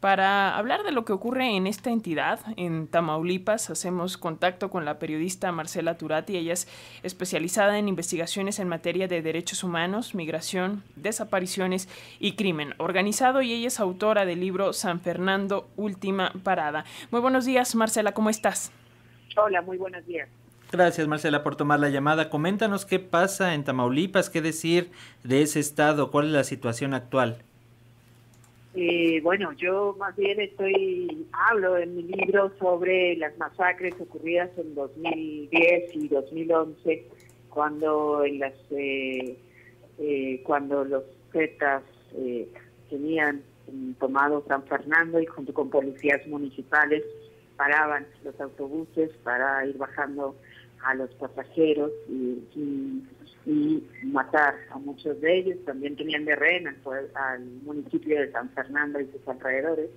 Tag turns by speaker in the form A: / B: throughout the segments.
A: Para hablar de lo que ocurre en esta entidad, en Tamaulipas, hacemos contacto con la periodista Marcela Turati. Ella es especializada en investigaciones en materia de derechos humanos, migración, desapariciones y crimen organizado y ella es autora del libro San Fernando, Última Parada. Muy buenos días, Marcela, ¿cómo estás?
B: Hola, muy buenos días.
C: Gracias, Marcela, por tomar la llamada. Coméntanos qué pasa en Tamaulipas, qué decir de ese estado, cuál es la situación actual.
B: Eh, bueno, yo más bien estoy hablo en mi libro sobre las masacres ocurridas en 2010 y 2011, cuando en las eh, eh, cuando los Zetas tenían tomado San Fernando y junto con policías municipales paraban los autobuses para ir bajando a los pasajeros y y matar a muchos de ellos. También tenían de rehén al, municipio de San Fernando y sus alrededores.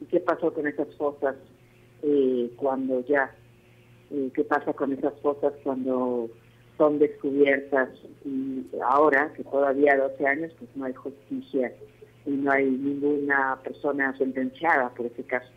B: ¿Y qué pasó con esas fosas eh, cuando ya? Eh, ¿Qué pasa con esas fosas cuando son descubiertas? Y ahora, que todavía 12 años, pues no hay justicia y no hay ninguna persona sentenciada por ese caso.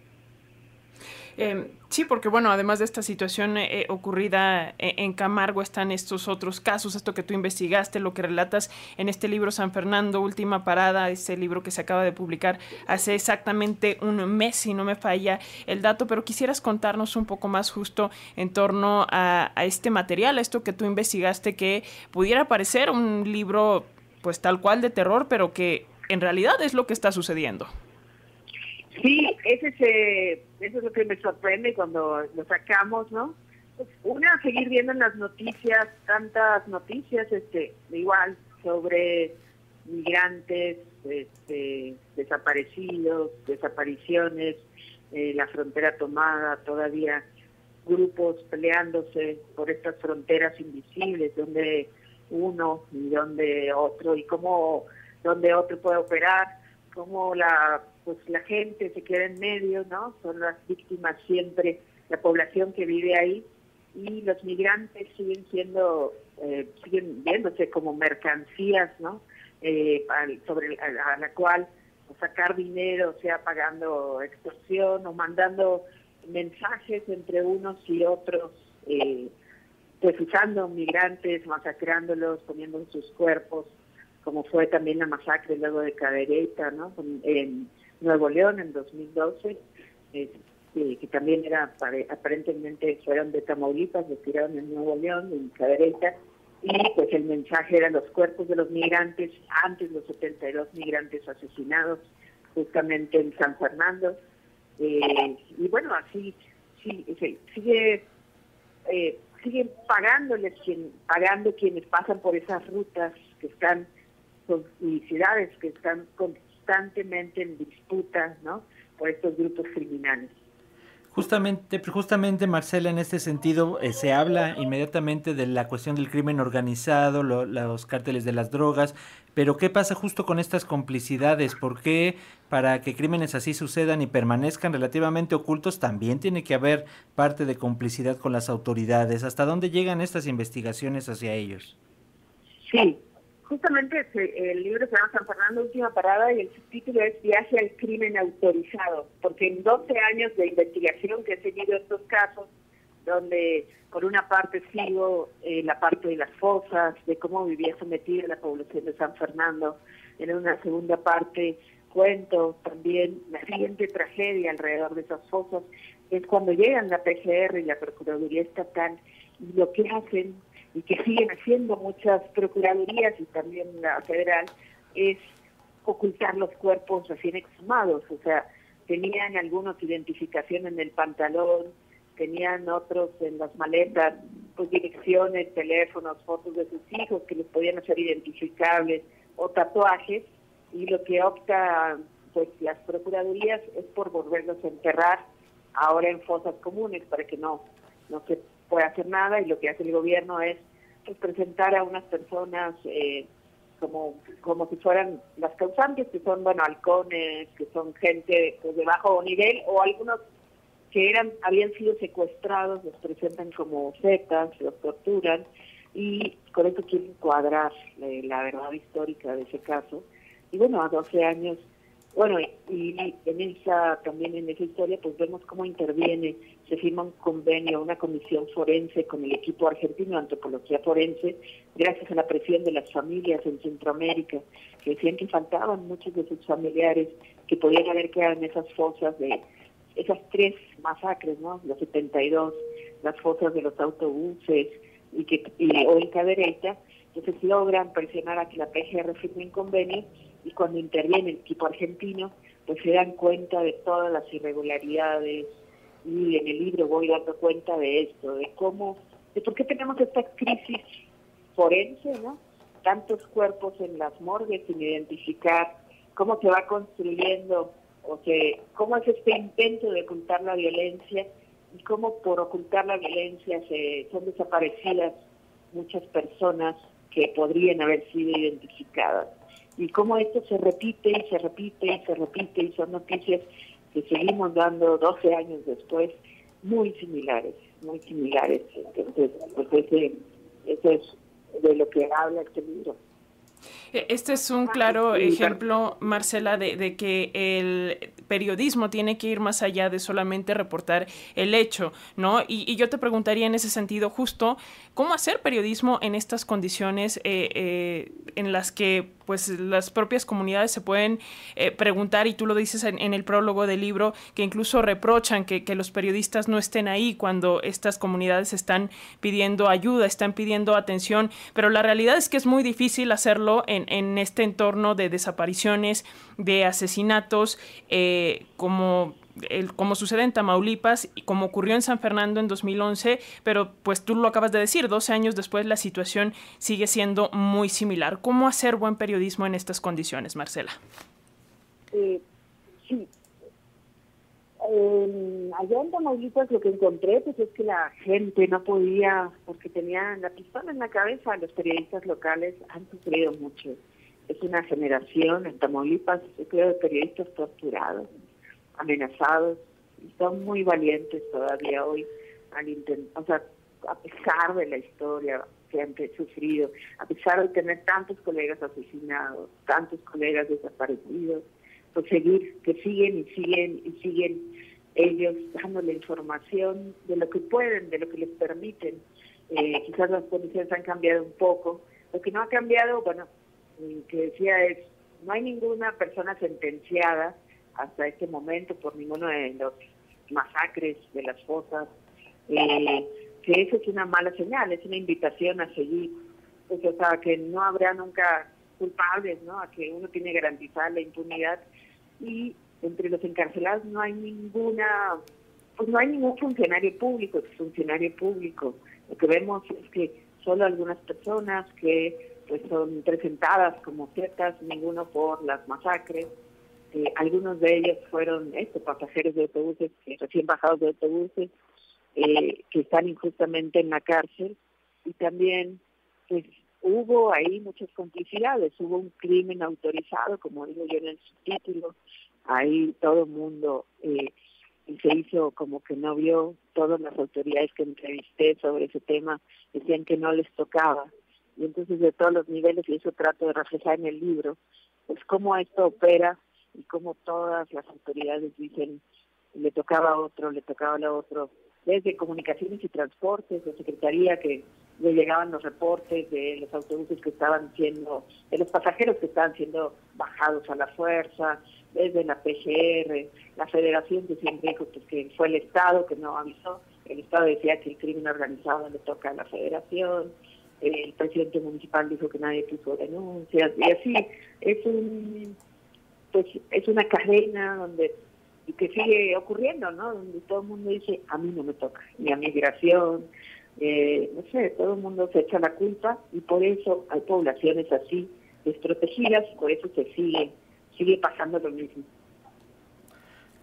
A: Eh, sí, porque bueno, además de esta situación eh, ocurrida eh, en Camargo están estos otros casos, esto que tú investigaste, lo que relatas en este libro San Fernando, Última Parada, ese libro que se acaba de publicar hace exactamente un mes, si no me falla el dato, pero quisieras contarnos un poco más justo en torno a, a este material, a esto que tú investigaste, que pudiera parecer un libro pues tal cual de terror, pero que en realidad es lo que está sucediendo.
B: Sí, ese es, eso es lo que me sorprende cuando lo sacamos, ¿no? Una, seguir viendo en las noticias, tantas noticias, este, igual, sobre migrantes, este, desaparecidos, desapariciones, eh, la frontera tomada, todavía grupos peleándose por estas fronteras invisibles, donde uno y donde otro, y cómo donde otro puede operar, cómo la pues la gente se queda en medio, ¿no? Son las víctimas siempre, la población que vive ahí y los migrantes siguen siendo, eh, siguen viéndose como mercancías, ¿no? Eh, sobre a, la cual sacar dinero, sea pagando extorsión o mandando mensajes entre unos y otros, eh, pues usando migrantes, masacrándolos, poniendo sus cuerpos, como fue también la masacre luego de Cadereyta, ¿no? En, Nuevo León en 2012, eh, que también era aparentemente fueron de Tamaulipas, los tiraron en Nuevo León, en Cadereyta, y pues el mensaje era los cuerpos de los migrantes, antes los 72 migrantes asesinados justamente en San Fernando, eh, y bueno, así sí, sigue eh, siguen pagándoles quien, pagando quienes pasan por esas rutas que están con ciudades que están con constantemente en disputa ¿no? por estos grupos criminales.
C: Justamente, justamente Marcela, en este sentido eh, se habla inmediatamente de la cuestión del crimen organizado, los cárteles de las drogas, pero ¿qué pasa justo con estas complicidades? ¿Por qué para que crímenes así sucedan y permanezcan relativamente ocultos también tiene que haber parte de complicidad con las autoridades? ¿Hasta dónde llegan estas investigaciones hacia ellos?
B: Sí, Justamente el libro se llama San Fernando Última Parada y el subtítulo es Viaje al Crimen Autorizado, porque en 12 años de investigación que he seguido estos casos, donde por una parte sigo eh, la parte de las fosas, de cómo vivía sometida la población de San Fernando, en una segunda parte cuento también la siguiente tragedia alrededor de esas fosas, es cuando llegan la PGR y la Procuraduría Estatal y lo que hacen y que siguen haciendo muchas procuradurías y también la federal, es ocultar los cuerpos recién exhumados. O sea, tenían algunos identificación en el pantalón, tenían otros en las maletas, pues direcciones, teléfonos, fotos de sus hijos que les podían hacer identificables o tatuajes y lo que opta pues las procuradurías es por volverlos a enterrar ahora en fosas comunes para que no no se puede hacer nada y lo que hace el gobierno es pues, presentar a unas personas eh, como como si fueran las causantes, que son, bueno, halcones, que son gente pues, de bajo nivel o algunos que eran habían sido secuestrados, los presentan como zetas, los torturan y con esto quieren cuadrar eh, la verdad histórica de ese caso. Y bueno, a 12 años Bueno, y en esa también en esa historia pues vemos cómo interviene, se firma un convenio, una comisión forense con el equipo argentino de antropología forense, gracias a la presión de las familias en Centroamérica, que decían que faltaban muchos de sus familiares que podían haber quedado en esas fosas de esas tres masacres, ¿no? Los 72, las fosas de los autobuses y que y, o en Cadereyta, entonces logran presionar a que la PGR firme un convenio y cuando interviene el equipo argentino, pues se dan cuenta de todas las irregularidades y en el libro voy dando cuenta de esto, de cómo, de por qué tenemos esta crisis forense, ¿no? Tantos cuerpos en las morgues sin identificar, cómo se va construyendo, o sea, cómo es este intento de ocultar la violencia y cómo por ocultar la violencia se son desaparecidas muchas personas que podrían haber sido identificadas y cómo esto se repite y se repite y se repite y son noticias que seguimos dando 12 años después muy similares, muy similares. Entonces, pues ese, es de lo que habla este libro.
A: E, este es un claro ejemplo, Marcela, de, de, que el periodismo tiene que ir más allá de solamente reportar el hecho, ¿no? Y, y yo te preguntaría en ese sentido justo, ¿cómo hacer periodismo en estas condiciones eh, eh, en las que pues las propias comunidades se pueden eh, preguntar, y tú lo dices en, el prólogo del libro, que incluso reprochan que, los periodistas no estén ahí cuando estas comunidades están pidiendo ayuda, están pidiendo atención, pero la realidad es que es muy difícil hacerlo en, en este entorno de desapariciones, de asesinatos, eh, como el, como sucede en Tamaulipas y como ocurrió en San Fernando en 2011, pero pues tú lo acabas de decir, 12 años después la situación sigue siendo muy similar. ¿Cómo hacer buen periodismo en estas condiciones, Marcela?
B: Eh, sí. allá en Tamaulipas lo que encontré pues es que la gente no podía, porque tenían la pistola en la cabeza, los periodistas locales han sufrido mucho es una generación en Tamaulipas, yo de periodistas torturados, amenazados, y son muy valientes todavía hoy al o sea, a pesar de la historia que han sufrido, a pesar de tener tantos colegas asesinados, tantos colegas desaparecidos, pues que siguen y siguen y siguen ellos dándole información de lo que pueden, de lo que les permiten. Eh, quizás las condiciones han cambiado un poco. Lo que no ha cambiado, bueno, que decía es, no hay ninguna persona sentenciada hasta este momento por ninguno de los masacres de las fosas, eh, que eso es una mala señal, es una invitación a seguir, pues, o sea, que no habrá nunca culpables, ¿no? A que uno tiene garantizada la impunidad y entre los encarcelados no hay ninguna, pues no hay ningún funcionario público, funcionario público. Lo que vemos es que solo algunas personas que pues son presentadas como ciertas, ninguno por las masacres. Eh, algunos de ellos fueron estos pasajeros de autobuses, recién bajados de autobuses, eh, que están injustamente en la cárcel. Y también, pues hubo ahí muchas complicidades, hubo un crimen autorizado, como digo yo en el subtítulo, ahí todo el mundo eh, se hizo como que no vio, todas las autoridades que entrevisté sobre ese tema decían que no les tocaba. Y entonces de todos los niveles, y eso trato de reflejar en el libro, pues cómo esto opera y cómo todas las autoridades dicen, le tocaba a otro, le tocaba a otro, desde comunicaciones y transportes, de secretaría que le llegaban los reportes de los autobuses que estaban siendo, de los pasajeros que estaban siendo bajados a la fuerza, desde la PGR, la federación que siempre dijo pues, que fue el Estado que no avisó, el Estado decía que el crimen organizado le toca a la federación, el presidente municipal dijo que nadie puso denuncias y así es un pues es una cadena donde y que sigue ocurriendo no donde todo el mundo dice a mí no me toca ni a migración eh, no sé todo el mundo se echa la culpa y por eso hay poblaciones así desprotegidas por eso se sigue sigue pasando lo mismo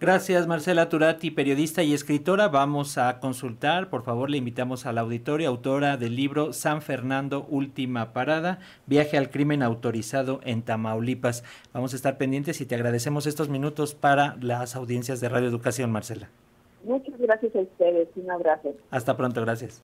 C: Gracias, Marcela Turati, periodista y escritora. Vamos a consultar, por favor, le invitamos al auditorio, autora del libro San Fernando, Última Parada, Viaje al Crimen Autorizado en Tamaulipas. Vamos a estar pendientes y te agradecemos estos minutos para las audiencias de Radio Educación, Marcela.
B: Muchas gracias a ustedes, un abrazo.
C: Hasta pronto, gracias.